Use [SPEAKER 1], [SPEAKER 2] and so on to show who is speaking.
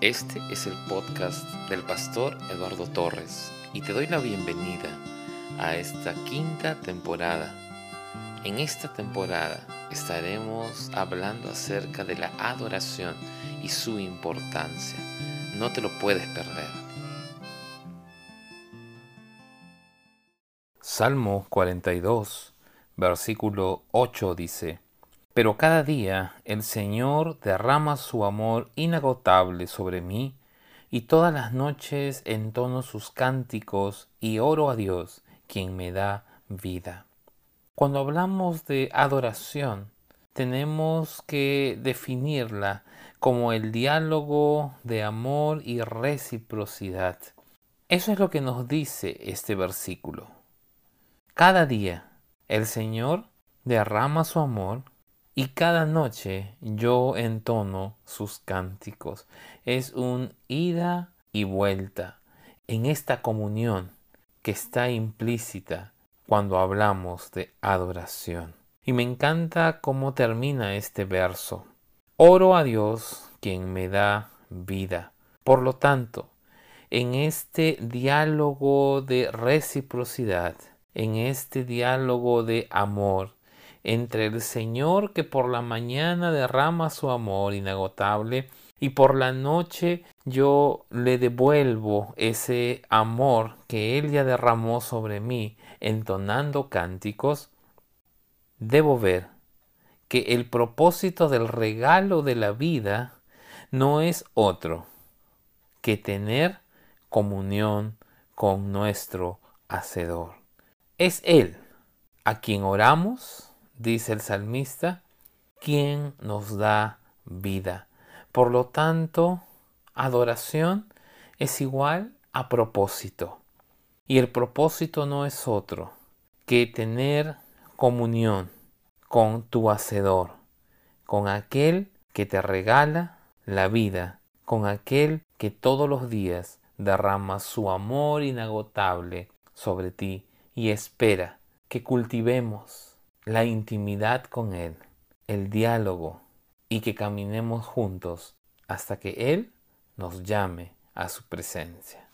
[SPEAKER 1] Este es el podcast del pastor Eduardo Torres y te doy la bienvenida a esta quinta temporada. En esta temporada estaremos hablando acerca de la adoración y su importancia. No te lo puedes perder. Salmo 42, versículo 8 dice, pero cada día el Señor derrama su amor inagotable sobre mí, y todas las noches entono sus cánticos y oro a Dios, quien me da vida. Cuando hablamos de adoración, tenemos que definirla como el diálogo de amor y reciprocidad. Eso es lo que nos dice este versículo. Cada día el Señor derrama su amor y cada noche yo entono sus cánticos. Es un ida y vuelta en esta comunión que está implícita cuando hablamos de adoración. Y me encanta cómo termina este verso. Oro a Dios quien me da vida. Por lo tanto, en este diálogo de reciprocidad, en este diálogo de amor, entre el Señor que por la mañana derrama su amor inagotable y por la noche yo le devuelvo ese amor que Él ya derramó sobre mí entonando cánticos, debo ver que el propósito del regalo de la vida no es otro que tener comunión con nuestro Hacedor. Es Él a quien oramos, dice el salmista, quien nos da vida. Por lo tanto, adoración es igual a propósito. Y el propósito no es otro que tener comunión con tu Hacedor, con aquel que te regala la vida, con aquel que todos los días derrama su amor inagotable sobre ti y espera que cultivemos la intimidad con Él, el diálogo y que caminemos juntos hasta que Él nos llame a su presencia.